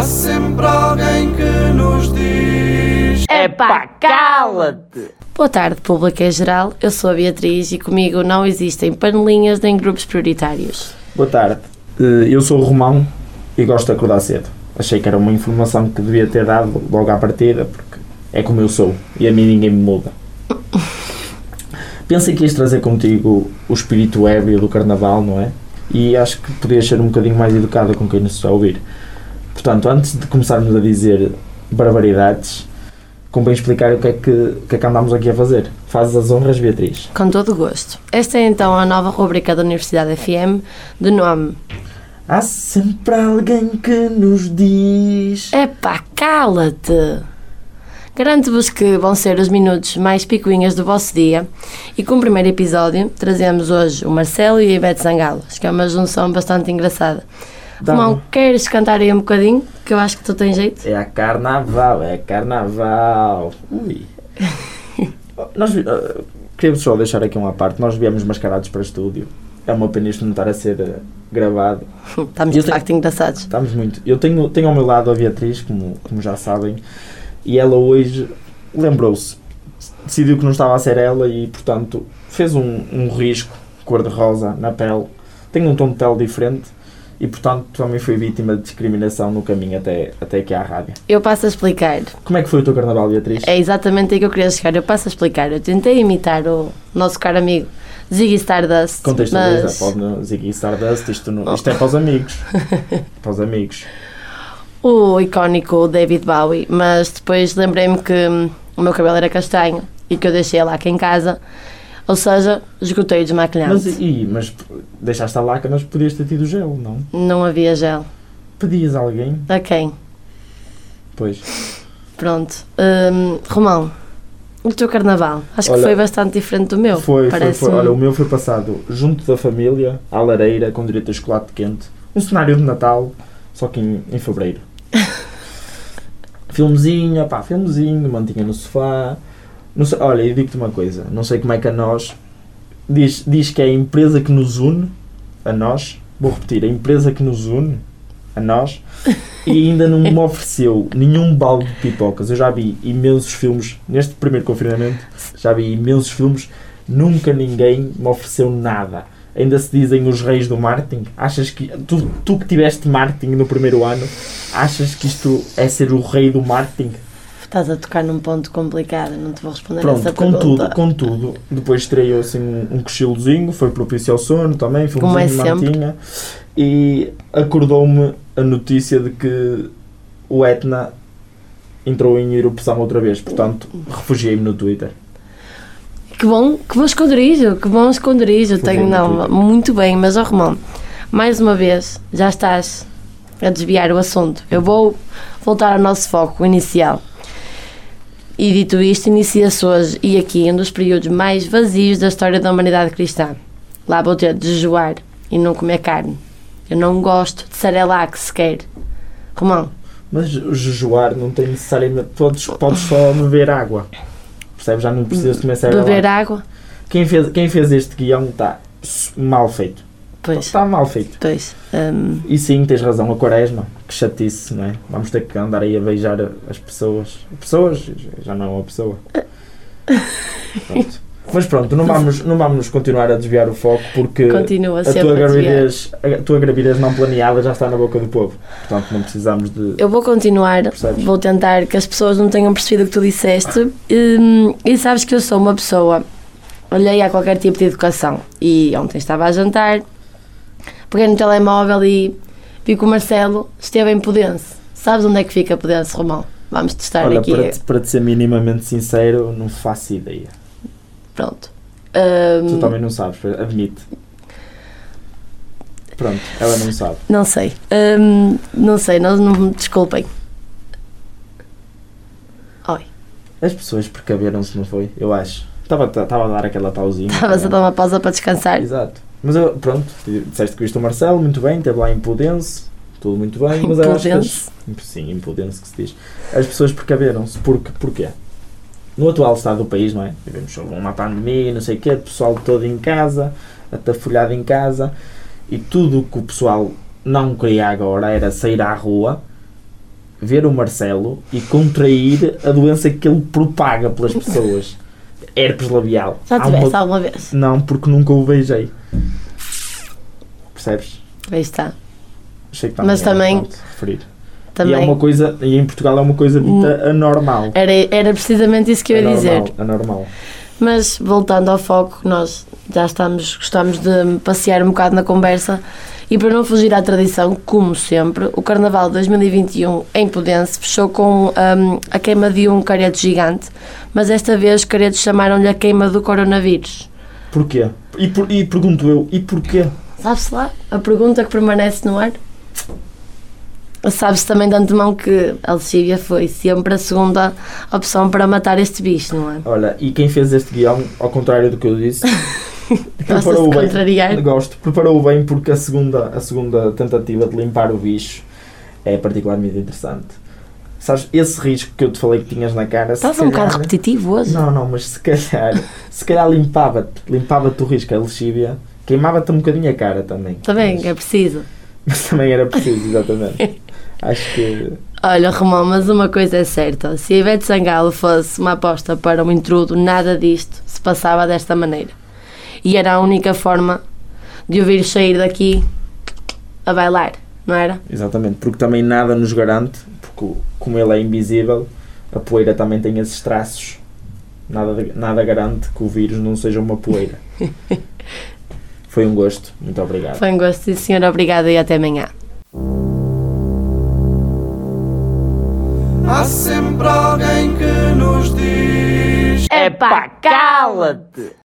Há sempre alguém que nos diz: Epá, cala-te! Boa tarde, público em geral. Eu sou a Beatriz e comigo não existem panelinhas nem grupos prioritários. Boa tarde. Eh, Eu sou o Romão e gosto de acordar cedo. Achei que era uma informação que devia ter dado logo à partida, porque é como eu sou e a mim ninguém me muda. Pensei que ias trazer contigo o espírito ébrio do carnaval, não é? E acho que podias ser um bocadinho mais educada com quem nos está a ouvir. Portanto, antes de começarmos a dizer barbaridades, convém explicar o que é que, o que, é que andámos aqui a fazer. Fazes as honras, Beatriz. Com todo o gosto. Esta é então a nova rubrica da Universidade FM, de nome Há sempre alguém que nos diz. Epá, cala-te! Garanto-vos que vão ser os minutos mais picuinhas do vosso dia e com o primeiro episódio trazemos hoje o Marcelo e a Ivete Zangalo, acho que é uma junção bastante engraçada. Dá Romão, queres cantar aí um bocadinho? Que eu acho que tu tens jeito. É a carnaval, é carnaval. Ui. nós, uh, queríamos só deixar aqui uma parte. Nós viemos mascarados para estúdio. É uma pena isto não estar a ser uh, gravado. Estamos de facto engraçados. Estamos muito. Eu tenho, tenho ao meu lado a Beatriz, como, como já sabem, e ela hoje lembrou-se. Decidiu que não estava a ser ela e, portanto, fez um, um risco cor-de-rosa na pele. Tem um tom de pele diferente e, portanto, também foi vítima de discriminação no caminho até, até aqui à rádio. Eu passo a explicar. Como é que foi o teu carnaval, Beatriz? É exatamente aí que eu queria chegar. Eu passo a explicar. Eu tentei imitar o nosso caro amigo Ziggy Stardust. Contextualiza, mas pode Ziggy Stardust, isto, não, isto é para os amigos. para os amigos. o icónico David Bowie. Mas depois lembrei-me que o meu cabelo era castanho e que eu deixei lá aqui em casa. Ou seja, esgotei o desmaquilhante. Mas, e, mas deixaste a laca, mas podias ter tido gel, não? Não havia gel. Pedias a alguém? A quem? Pois. Pronto. Hum, Romão, o teu carnaval. Acho que Olha, foi bastante diferente do meu. Foi, foi, Parece foi. Olha, o meu foi passado junto da família, à lareira, com direito a chocolate quente. Um cenário de Natal, só que em, em fevereiro. filmezinho, pá, filmezinho, mantinha no sofá. Sei, olha, eu digo-te uma coisa, não sei como é que a nós diz, diz que é a empresa que nos une, a nós, vou repetir, a empresa que nos une, a nós, e ainda não me ofereceu nenhum balde de pipocas. Eu já vi imensos filmes, neste primeiro confinamento, já vi imensos filmes, nunca ninguém me ofereceu nada. Ainda se dizem os reis do marketing. Achas que tu, tu que tiveste marketing no primeiro ano, achas que isto é ser o rei do marketing? Estás a tocar num ponto complicado, não te vou responder essa Pronto, contudo, pergunta. contudo, depois estreou assim um, um cochilozinho, foi propício ao sono também, Como é de sempre. mantinha, e acordou-me a notícia de que o Etna entrou em erupção outra vez, portanto, refugiei-me no Twitter. Que bom, que bom esconderijo, que bom esconderijo. Foi Tenho, não, muito muito bem, mas ó Romão, mais uma vez, já estás a desviar o assunto. Eu vou voltar ao nosso foco inicial. E dito isto, inicia-se hoje e aqui um dos períodos mais vazios da história da humanidade cristã. Lá vou ter de jejuar e não comer carne. Eu não gosto de sarelac sequer. Romão, Mas o jejuar não tem necessariamente. Podes, podes só beber água. Percebes? Já não precisas comer cereal. beber água? Quem fez, quem fez este guião está mal feito. Pois, Está mal feito. pois. hum, E sim, tens razão, a quaresma, que chatice, não é? Vamos ter que andar aí a beijar as pessoas. Pessoas? Já não é uma pessoa. Pronto. Mas pronto, não vamos, não vamos continuar a desviar o foco porque continua a tua, a gravidez, a tua gravidez não planeada já está na boca do povo. Portanto, não precisamos de. Eu vou continuar, Percebes? vou tentar que as pessoas não tenham percebido o que tu disseste. Hum, E, sabes que eu sou uma pessoa alheia a qualquer tipo de educação. E ontem estava a jantar, peguei no telemóvel e vi que o Marcelo esteve em Pudense. Sabes onde é que fica Pudense, Romão? Vamos testar Olha, aqui. para te, para te ser minimamente sincero, não faço ideia. Pronto. Tu Hum, também não sabes, admite. Pronto, ela não sabe. não sei. Hum, não sei, não, não desculpem. Oi, As pessoas precaveram-se, não foi? Eu acho. Estava, estava a dar aquela pausinha. estavas a dar uma pausa para descansar. Exato. Mas eu, pronto, disseste que viste o Marcelo, muito bem, esteve lá em Pudense, tudo muito bem, mas acho as- Sim, Impudense que se diz. As pessoas precaveram-se, porque, porquê? No atual estado do país, não é? Vivemos sob uma pandemia, não sei o quê, pessoal todo em casa, atafolhado em casa, e tudo o que o pessoal não queria agora era sair à rua, ver o Marcelo e contrair a doença que ele propaga pelas pessoas. Herpes labial. Já Há tiveste uma- alguma vez? Não, porque nunca o beijei. Percebes? Aí está. Achei que Mas era também- referir. Também. E é uma coisa, e em Portugal é uma coisa dita anormal. Era, era precisamente isso que eu ia anormal, dizer. Anormal. Mas voltando ao foco, nós já estamos, gostamos de passear um bocado na conversa e para não fugir à tradição, como sempre, o Carnaval 2021 em Pudense fechou com hum, a queima de um careto gigante, mas esta vez os caretos chamaram-lhe a queima do coronavírus. Porquê? E, por- e pergunto eu, e porquê? Sabe-se lá? A pergunta que permanece no ar? Sabe-se também de antemão que a Alexívia foi sempre a segunda opção para matar este bicho, não é? Olha, e quem fez este guião, ao contrário do que eu disse, de contrariar? Gosto, preparou bem porque a segunda, a segunda tentativa de limpar o bicho é particularmente interessante. Sabes, esse risco que eu te falei que tinhas na cara. Estás um bocado repetitivo hoje. Não, não, mas se calhar, se calhar limpava-te, limpava-te o risco, a lexívia, queimava-te um bocadinho a cara também. Também, mas, é preciso. mas também era preciso, exatamente. Acho que. Olha, Romão, mas uma coisa é certa: se a Ivete Sangalo fosse uma aposta para um intrudo, nada disto se passava desta maneira. E era a única forma de ouvir sair daqui a bailar, não era? Exatamente, porque também nada nos garante, porque como ele é invisível, a poeira também tem esses traços. Nada, nada garante que o vírus não seja uma poeira. Foi um gosto, muito obrigado. Foi um gosto, sim, senhor. Obrigada e até amanhã. Há sempre alguém que nos diz. Epá, cala-te!